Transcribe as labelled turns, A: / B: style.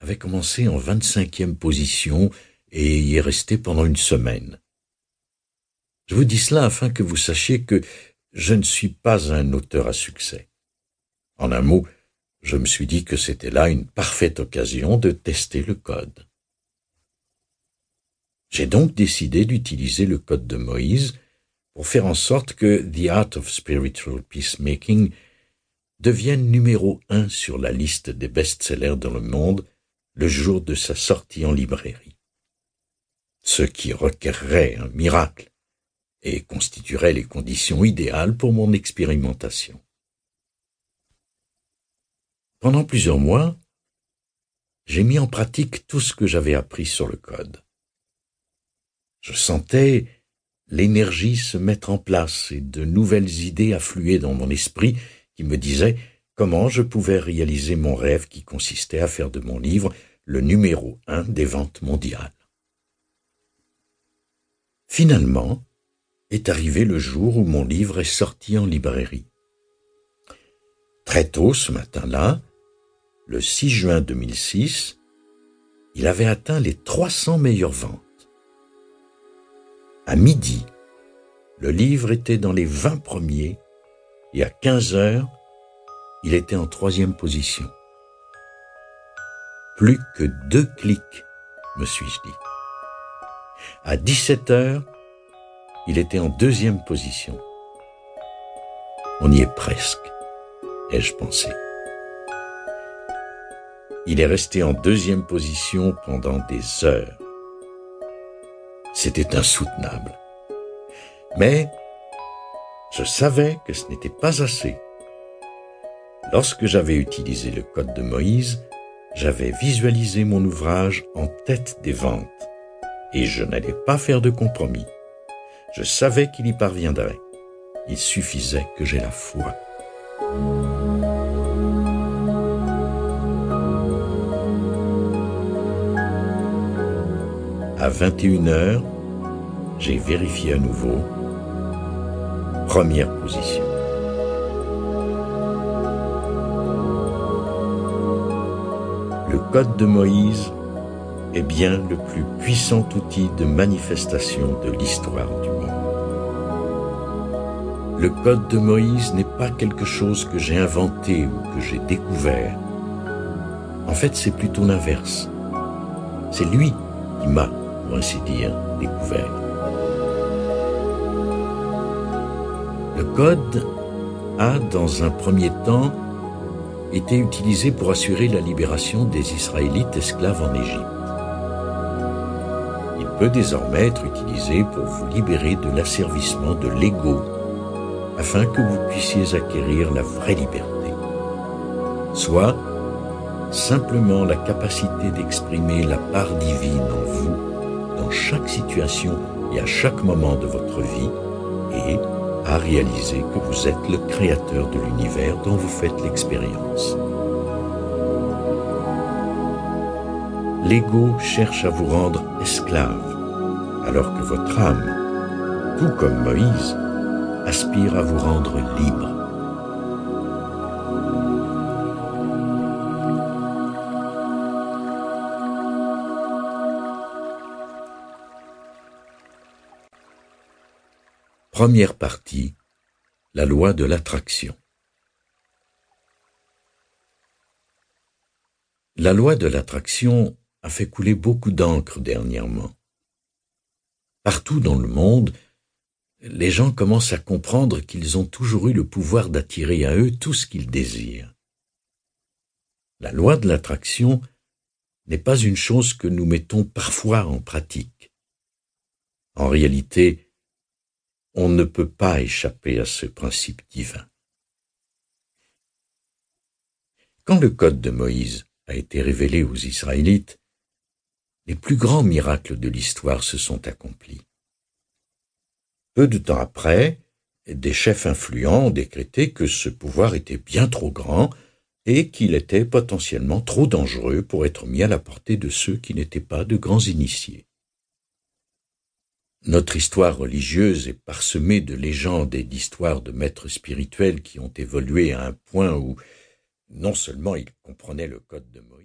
A: avait commencé en 25e position et y est resté pendant une semaine. Je vous dis cela afin que vous sachiez que je ne suis pas un auteur à succès. En un mot, je me suis dit que c'était là une parfaite occasion de tester le code. J'ai donc décidé d'utiliser le code de Moïse pour faire en sorte que The Art of Spiritual Peacemaking devienne numéro un sur la liste des best-sellers dans le monde le jour de sa sortie en librairie. Ce qui requerrait un miracle et constituerait les conditions idéales pour mon expérimentation. Pendant plusieurs mois, j'ai mis en pratique tout ce que j'avais appris sur le code. Je sentais l'énergie se mettre en place et de nouvelles idées affluer dans mon esprit qui me disaient comment je pouvais réaliser mon rêve qui consistait à faire de mon livre le numéro un des ventes mondiales. Finalement, est arrivé le jour où mon livre est sorti en librairie. Très tôt ce matin-là, le 6 juin 2006, il avait atteint les 300 meilleures ventes. À midi, le livre était dans les 20 premiers et à 15 heures, il était en troisième position. Plus que deux clics, me suis-je dit. À 17 heures, il était en deuxième position. On y est presque, ai-je pensé. Il est resté en deuxième position pendant des heures. C'était insoutenable. Mais je savais que ce n'était pas assez. Lorsque j'avais utilisé le code de Moïse, j'avais visualisé mon ouvrage en tête des ventes, et je n'allais pas faire de compromis. Je savais qu'il y parviendrait. Il suffisait que j'aie la foi. À 21 heures, j'ai vérifié à nouveau. Première position. Code de Moïse est bien le plus puissant outil de manifestation de l'histoire du monde. Le code de Moïse n'est pas quelque chose que j'ai inventé ou que j'ai découvert. En fait, c'est plutôt l'inverse. C'est lui qui m'a, pour ainsi dire, découvert. Le code a, dans un premier temps, été utilisé pour assurer la libération des Israélites esclaves en Égypte. Il peut désormais être utilisé pour vous libérer de l'asservissement de l'ego, afin que vous puissiez acquérir la vraie liberté, soit simplement la capacité d'exprimer la part divine en vous dans chaque situation et à chaque moment de votre vie, et à réaliser que vous êtes le créateur de l'univers dont vous faites l'expérience. L'ego cherche à vous rendre esclave, alors que votre âme, tout comme Moïse, aspire à vous rendre libre. Première partie. La loi de l'attraction. La loi de l'attraction a fait couler beaucoup d'encre dernièrement. Partout dans le monde, les gens commencent à comprendre qu'ils ont toujours eu le pouvoir d'attirer à eux tout ce qu'ils désirent. La loi de l'attraction n'est pas une chose que nous mettons parfois en pratique. En réalité, on ne peut pas échapper à ce principe divin. Quand le code de Moïse a été révélé aux Israélites, les plus grands miracles de l'histoire se sont accomplis. Peu de temps après, des chefs influents ont décrété que ce pouvoir était bien trop grand et qu'il était potentiellement trop dangereux pour être mis à la portée de ceux qui n'étaient pas de grands initiés. Notre histoire religieuse est parsemée de légendes et d'histoires de maîtres spirituels qui ont évolué à un point où non seulement ils comprenaient le code de Moïse,